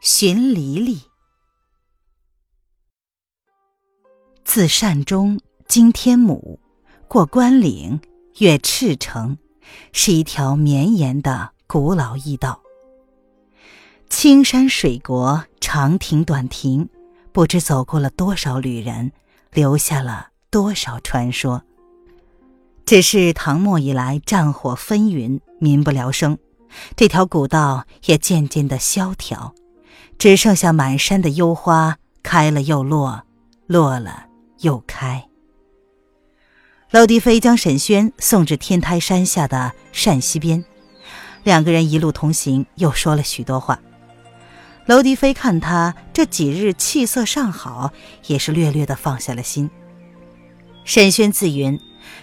寻离离，自善中经天母，过关岭，越赤城，是一条绵延的古老驿道。青山水国，长亭短亭，不知走过了多少旅人，留下了多少传说。只是唐末以来，战火纷纭，民不聊生，这条古道也渐渐的萧条。只剩下满山的幽花，开了又落，落了又开。娄迪飞将沈轩送至天台山下的善溪边，两个人一路同行，又说了许多话。娄迪飞看他这几日气色尚好，也是略略的放下了心。沈轩自云，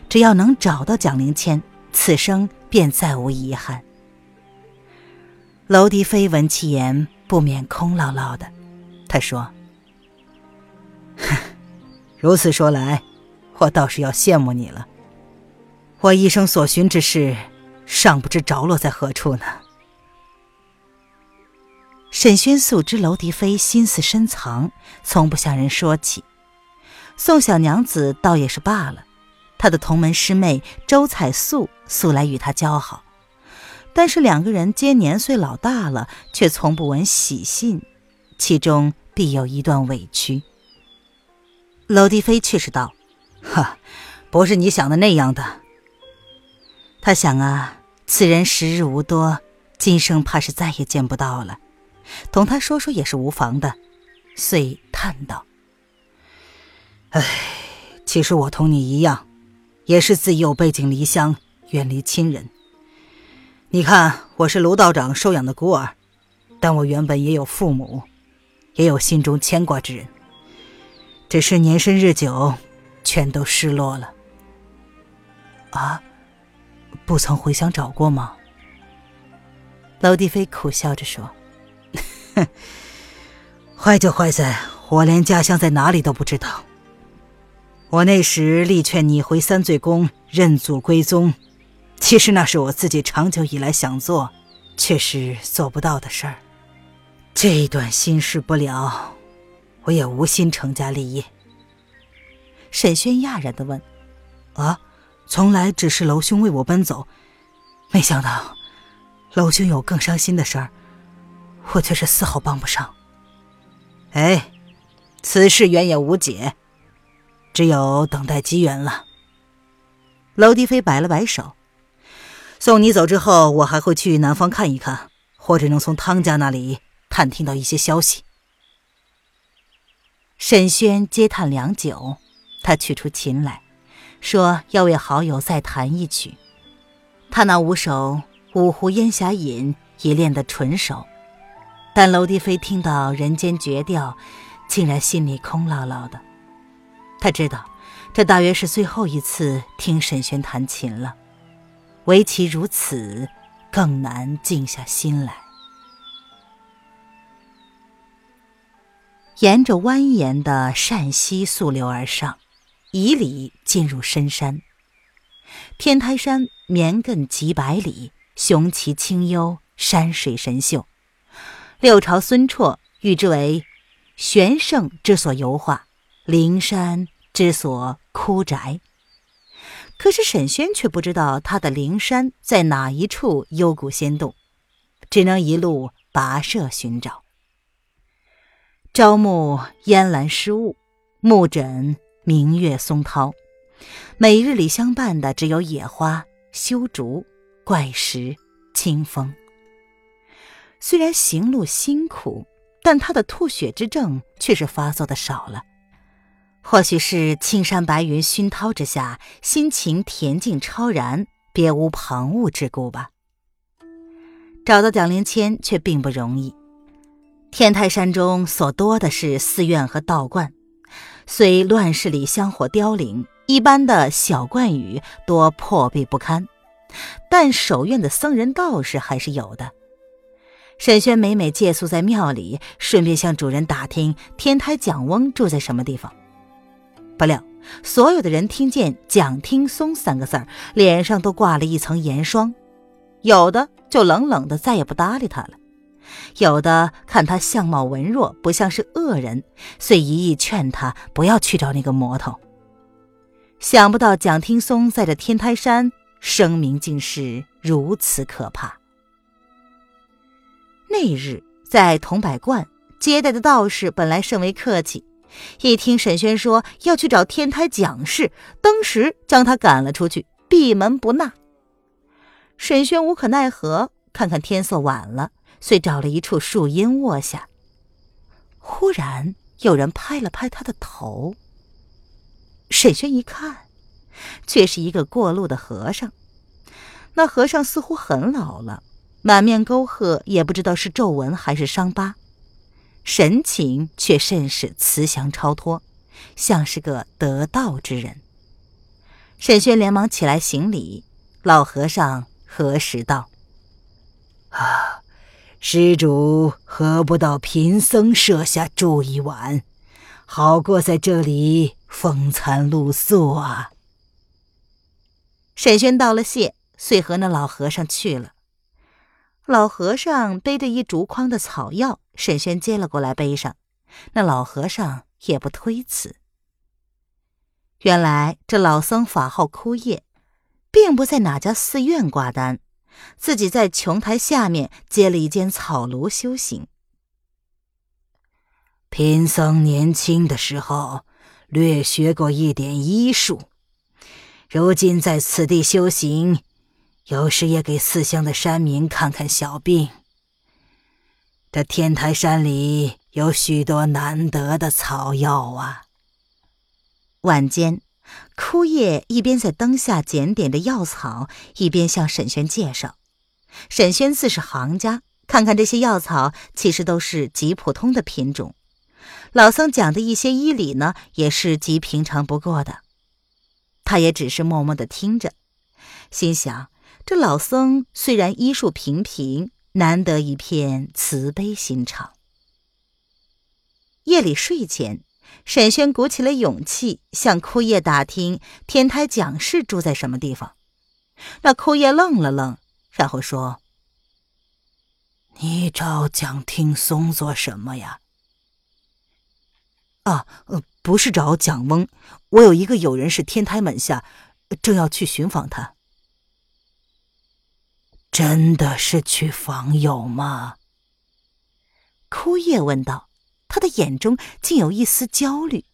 只要能找到蒋灵谦，此生便再无遗憾。娄迪飞闻其言。不免空落落的，他说：“ 如此说来，我倒是要羡慕你了。我一生所寻之事，尚不知着落在何处呢。”沈宣素知娄迪飞心思深藏，从不向人说起。宋小娘子倒也是罢了，她的同门师妹周彩素素来与他交好。但是两个人皆年岁老大了，却从不闻喜信，其中必有一段委屈。娄迪飞却是道：“哈，不是你想的那样的。”他想啊，此人时日无多，今生怕是再也见不到了，同他说说也是无妨的，遂叹道：“唉，其实我同你一样，也是自幼背井离乡，远离亲人。”你看，我是卢道长收养的孤儿，但我原本也有父母，也有心中牵挂之人。只是年深日久，全都失落了。啊，不曾回乡找过吗？娄迪飞苦笑着说：“，坏就坏在我连家乡在哪里都不知道。我那时力劝你回三醉宫认祖归宗。”其实那是我自己长久以来想做，却是做不到的事儿。这一段心事不了，我也无心成家立业。沈轩讶然的问：“啊，从来只是娄兄为我奔走，没想到娄兄有更伤心的事儿，我却是丝毫帮不上。哎，此事原也无解，只有等待机缘了。”娄迪飞摆了摆手。送你走之后，我还会去南方看一看，或者能从汤家那里探听到一些消息。沈轩嗟叹良久，他取出琴来说要为好友再弹一曲。他那五首《五湖烟霞引》已练得纯熟，但娄迪飞听到人间绝调，竟然心里空落落的。他知道，这大约是最后一次听沈轩弹琴了。唯其如此，更难静下心来。沿着蜿蜒的善溪溯流而上，以里进入深山。天台山绵亘几百里，雄奇清幽，山水神秀。六朝孙绰誉之为玄圣之所游化，灵山之所枯宅。可是沈轩却不知道他的灵山在哪一处幽谷仙洞，只能一路跋涉寻找。朝暮烟岚湿雾，暮枕明月松涛，每日里相伴的只有野花、修竹、怪石、清风。虽然行路辛苦，但他的吐血之症却是发作的少了。或许是青山白云熏陶之下，心情恬静超然，别无旁骛之故吧。找到蒋灵谦却并不容易。天台山中所多的是寺院和道观，虽乱世里香火凋零，一般的小观宇多破壁不堪，但守院的僧人道士还是有的。沈轩每每借宿在庙里，顺便向主人打听天台蒋翁住在什么地方。不料，所有的人听见“蒋听松”三个字儿，脸上都挂了一层盐霜，有的就冷冷的再也不搭理他了。有的看他相貌文弱，不像是恶人，遂一意劝他不要去找那个魔头。想不到蒋听松在这天台山声名竟是如此可怕。那日在桐柏观接待的道士本来甚为客气，一听沈轩说要去找天台蒋氏，当时将他赶了出去，闭门不纳。沈轩无可奈何，看看天色晚了。遂找了一处树荫卧下。忽然有人拍了拍他的头。沈轩一看，却是一个过路的和尚。那和尚似乎很老了，满面沟壑，也不知道是皱纹还是伤疤，神情却甚是慈祥超脱，像是个得道之人。沈轩连忙起来行礼。老和尚何时道：“啊。”施主何不到贫僧舍下住一晚，好过在这里风餐露宿啊？沈轩道了谢，遂和那老和尚去了。老和尚背着一竹筐的草药，沈轩接了过来，背上。那老和尚也不推辞。原来这老僧法号枯叶，并不在哪家寺院挂单。自己在琼台下面接了一间草庐修行。贫僧年轻的时候略学过一点医术，如今在此地修行，有时也给四乡的山民看看小病。这天台山里有许多难得的草药啊。晚间。枯叶一边在灯下检点着药草，一边向沈轩介绍。沈轩自是行家，看看这些药草，其实都是极普通的品种。老僧讲的一些医理呢，也是极平常不过的。他也只是默默的听着，心想：这老僧虽然医术平平，难得一片慈悲心肠。夜里睡前。沈轩鼓起了勇气，向枯叶打听天台蒋氏住在什么地方。那枯叶愣了愣，然后说：“你找蒋听松做什么呀？”“啊，不是找蒋翁，我有一个友人是天台门下，正要去寻访他。”“真的是去访友吗？”枯叶问道。他的眼中竟有一丝焦虑，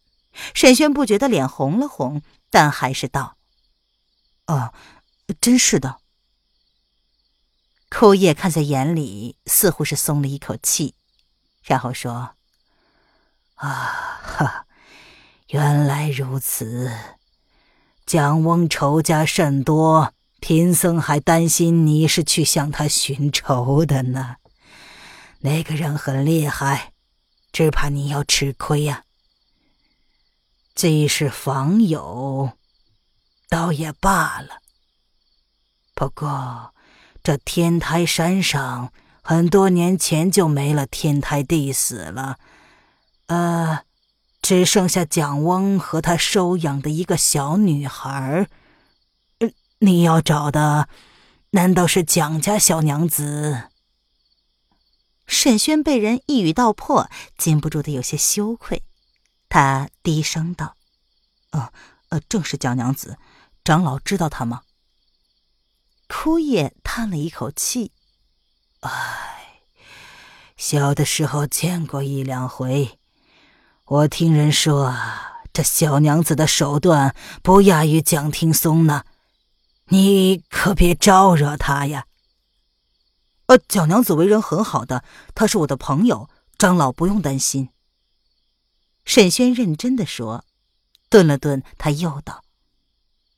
沈轩不觉得脸红了红，但还是道：“啊，真是的。”枯叶看在眼里，似乎是松了一口气，然后说：“啊哈，原来如此。蒋翁仇家甚多，贫僧还担心你是去向他寻仇的呢。那个人很厉害。”只怕你要吃亏呀！既是访友，倒也罢了。不过，这天台山上很多年前就没了天台地死了，呃，只剩下蒋翁和他收养的一个小女孩。你要找的，难道是蒋家小娘子？沈轩被人一语道破，禁不住的有些羞愧。他低声道：“呃，呃，正是蒋娘子。长老知道她吗？”枯叶叹了一口气：“唉，小的时候见过一两回。我听人说，这小娘子的手段不亚于蒋听松呢。你可别招惹他呀。”呃，蒋娘子为人很好的，她是我的朋友，长老不用担心。沈轩认真的说，顿了顿，他又道：“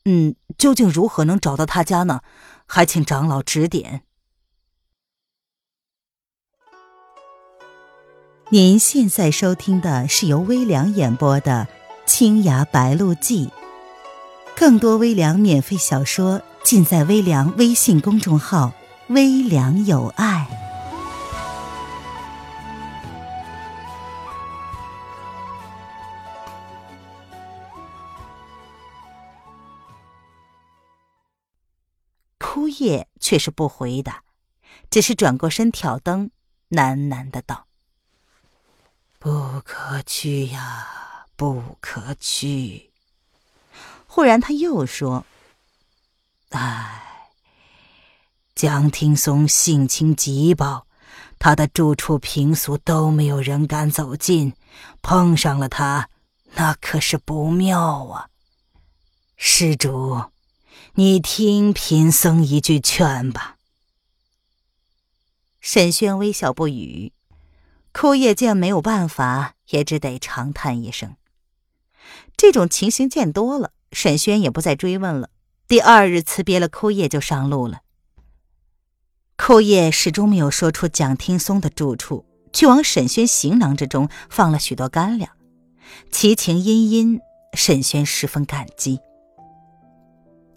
嗯，究竟如何能找到他家呢？还请长老指点。”您现在收听的是由微凉演播的《青崖白鹿记》，更多微凉免费小说尽在微凉微信公众号“微凉有爱”。枯叶却是不回答，只是转过身挑灯，喃喃的道。不可去呀，不可去。忽然，他又说：“唉，蒋听松性情急暴，他的住处平俗都没有人敢走近，碰上了他，那可是不妙啊。施主，你听贫僧一句劝吧。”沈轩微笑不语。枯叶见没有办法，也只得长叹一声。这种情形见多了，沈轩也不再追问了。第二日辞别了枯叶，就上路了。枯叶始终没有说出蒋听松的住处，却往沈轩行囊之中放了许多干粮，其情殷殷，沈轩十分感激。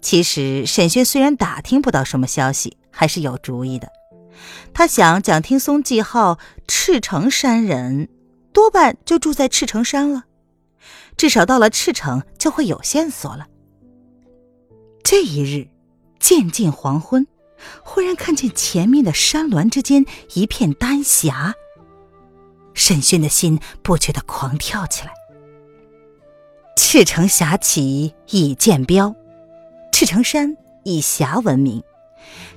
其实沈轩虽然打听不到什么消息，还是有主意的。他想，蒋听松记号赤城山人，多半就住在赤城山了。至少到了赤城，就会有线索了。这一日，渐近黄昏，忽然看见前面的山峦之间一片丹霞，沈轩的心不觉得狂跳起来。赤城霞起已见标，赤城山以霞闻名。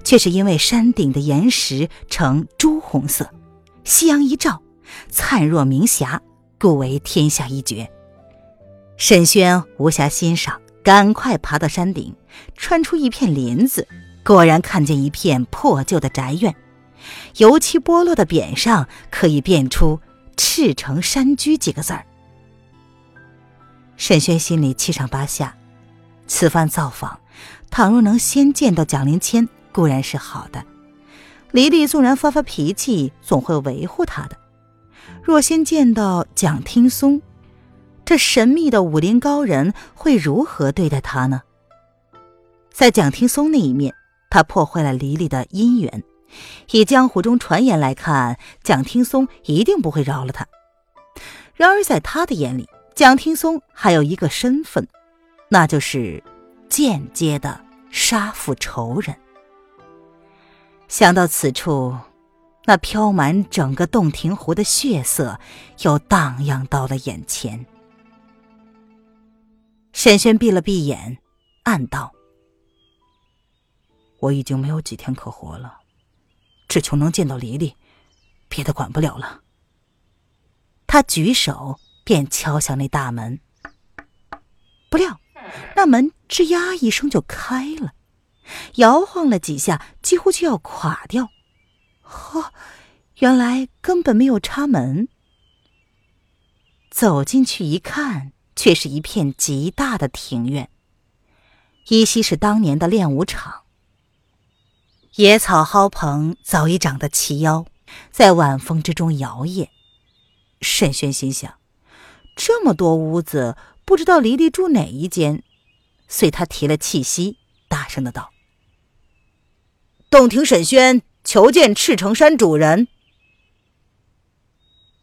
却是因为山顶的岩石呈朱红色，夕阳一照，灿若明霞，故为天下一绝。沈轩无暇欣赏，赶快爬到山顶，穿出一片林子，果然看见一片破旧的宅院，油漆剥落的匾上可以辨出“赤城山居”几个字儿。沈轩心里七上八下，此番造访，倘若能先见到蒋灵谦。固然是好的，黎黎纵然发发脾气，总会维护他的。若先见到蒋听松，这神秘的武林高人会如何对待他呢？在蒋听松那一面，他破坏了黎黎的姻缘。以江湖中传言来看，蒋听松一定不会饶了他。然而在他的眼里，蒋听松还有一个身份，那就是间接的杀父仇人。想到此处，那飘满整个洞庭湖的血色又荡漾到了眼前。沈轩闭了闭眼，暗道：“我已经没有几天可活了，只求能见到黎黎，别的管不了了。”他举手便敲响那大门，不料那门吱呀一声就开了。摇晃了几下，几乎就要垮掉。呵，原来根本没有插门。走进去一看，却是一片极大的庭院，依稀是当年的练武场。野草蒿棚早已长得齐腰，在晚风之中摇曳。沈轩心想：这么多屋子，不知道黎黎住哪一间。遂他提了气息，大声的道。洞庭沈轩求见赤城山主人。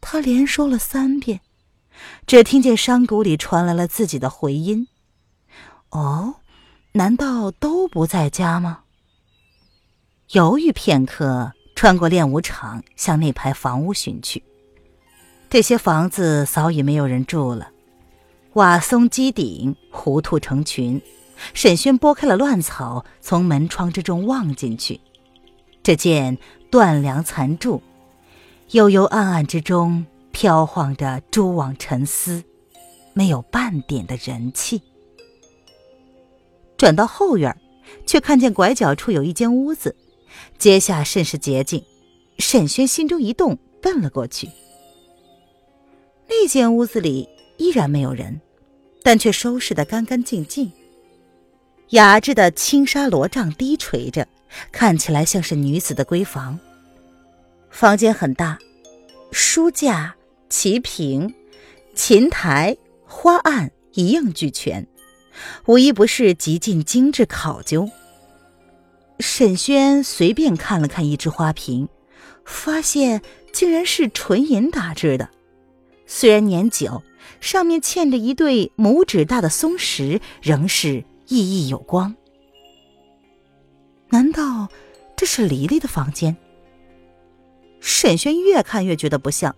他连说了三遍，只听见山谷里传来了自己的回音。哦，难道都不在家吗？犹豫片刻，穿过练武场，向那排房屋寻去。这些房子早已没有人住了，瓦松基顶，糊涂成群。沈轩拨开了乱草，从门窗之中望进去，只见断梁残柱，幽幽暗暗之中飘晃着蛛网沉丝，没有半点的人气。转到后院，却看见拐角处有一间屋子，阶下甚是洁净。沈轩心中一动，奔了过去。那间屋子里依然没有人，但却收拾得干干净净。雅致的青纱罗帐低垂着，看起来像是女子的闺房。房间很大，书架、旗屏、琴台、花案一应俱全，无一不是极尽精致考究。沈轩随便看了看一只花瓶，发现竟然是纯银打制的，虽然年久，上面嵌着一对拇指大的松石，仍是熠熠有光。难道这是黎黎的房间？沈轩越看越觉得不像。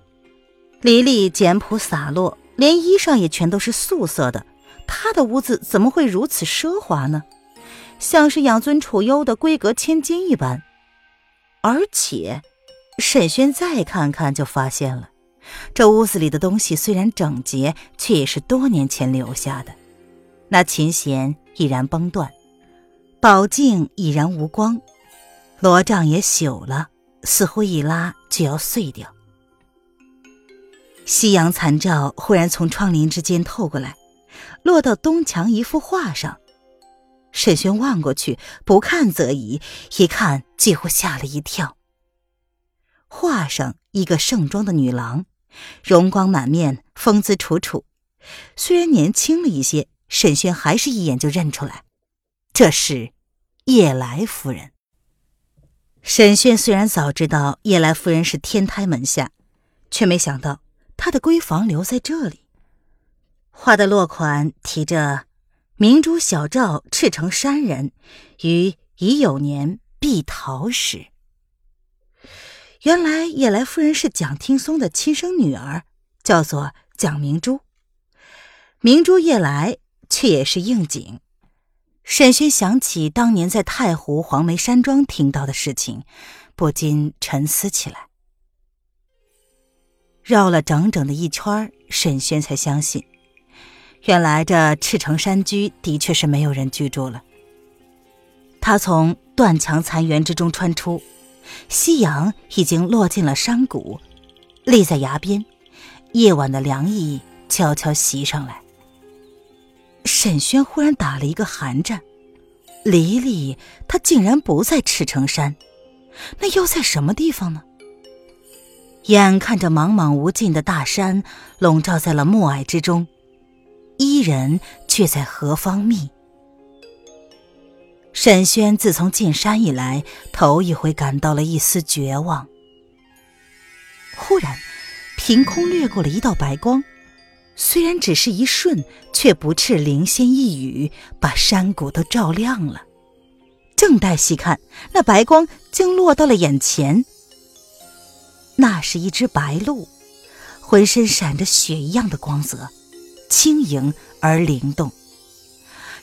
黎丽简朴洒落，连衣裳也全都是素色的，她的屋子怎么会如此奢华呢？像是养尊处优的闺阁千金一般。而且，沈轩再看看就发现了，这屋子里的东西虽然整洁，却也是多年前留下的。那琴弦已然崩断。宝镜已然无光，罗帐也朽了，似乎一拉就要碎掉。夕阳残照忽然从窗棂之间透过来，落到东墙一幅画上。沈轩望过去，不看则已，一看几乎吓了一跳。画上一个盛装的女郎，容光满面，风姿楚楚，虽然年轻了一些，沈轩还是一眼就认出来。这是叶来夫人。沈轩虽然早知道叶来夫人是天台门下，却没想到他的闺房留在这里。画的落款提着“明珠小赵，赤城山人，于乙酉年避逃时”。原来叶来夫人是蒋听松的亲生女儿，叫做蒋明珠。明珠夜来却也是应景。沈轩想起当年在太湖黄梅山庄听到的事情，不禁沉思起来。绕了整整的一圈，沈轩才相信，原来这赤城山居的确是没有人居住了。他从断墙残垣之中穿出，夕阳已经落进了山谷，立在崖边，夜晚的凉意悄悄袭上来。沈轩忽然打了一个寒战，黎黎她竟然不在赤城山，那又在什么地方呢？眼看着茫茫无尽的大山笼罩在了暮霭之中，伊人却在何方觅？沈轩自从进山以来，头一回感到了一丝绝望。忽然，凭空掠过了一道白光。虽然只是一瞬，却不啻灵仙一语，把山谷都照亮了。正待细看，那白光竟落到了眼前。那是一只白鹿，浑身闪着雪一样的光泽，轻盈而灵动。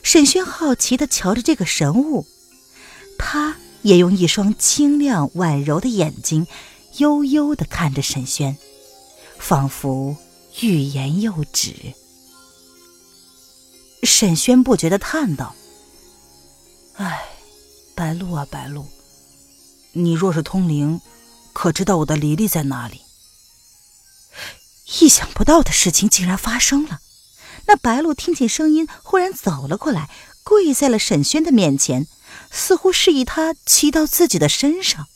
沈轩好奇地瞧着这个神物，他也用一双清亮婉柔的眼睛，悠悠地看着沈轩，仿佛……欲言又止，沈轩不觉地叹道：“唉，白鹭啊白鹭，你若是通灵，可知道我的黎黎在哪里？”意想不到的事情竟然发生了，那白鹿听见声音，忽然走了过来，跪在了沈轩的面前，似乎示意他骑到自己的身上。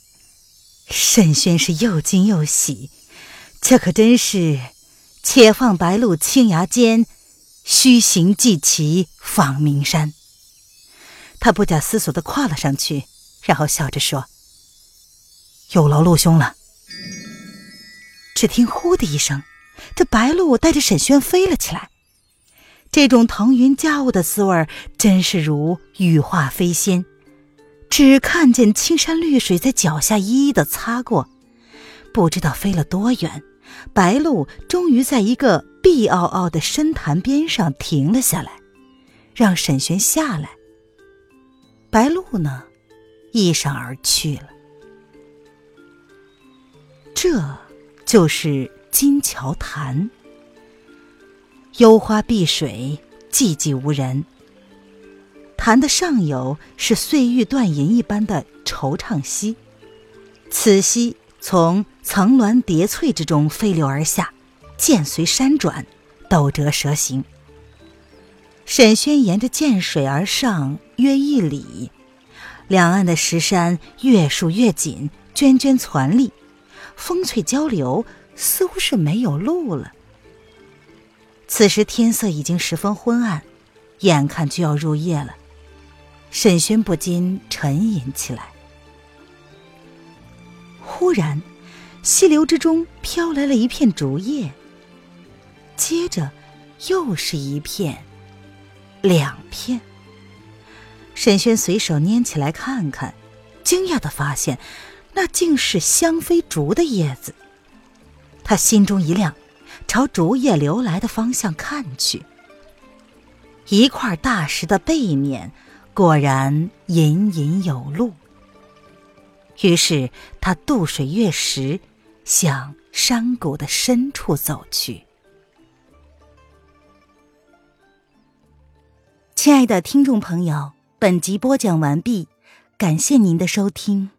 沈轩是又惊又喜，这可真是。且放白鹿青崖间，须行即骑访名山。他不假思索地跨了上去，然后笑着说：“有劳陆兄了。”只听“呼”的一声，这白鹿带着沈轩飞了起来。这种腾云驾雾的滋味，真是如羽化飞仙。只看见青山绿水在脚下一一的擦过，不知道飞了多远。白鹿终于在一个碧凹凹的深潭边上停了下来，让沈轩下来。白鹿呢，一闪而去了。这就是金桥潭，幽花碧水，寂寂无人。潭的上游是碎玉断银一般的惆怅溪，此溪。从层峦叠翠之中飞流而下，涧随山转，陡折蛇行。沈轩沿着涧水而上约一里，两岸的石山越数越紧，涓涓攒立，风翠交流，似乎是没有路了。此时天色已经十分昏暗，眼看就要入夜了，沈轩不禁沉吟起来。忽然，溪流之中飘来了一片竹叶，接着又是一片，两片。沈轩随手拈起来看看，惊讶的发现，那竟是香妃竹的叶子。他心中一亮，朝竹叶流来的方向看去。一块大石的背面，果然隐隐有路。于是他渡水越石，向山谷的深处走去。亲爱的听众朋友，本集播讲完毕，感谢您的收听。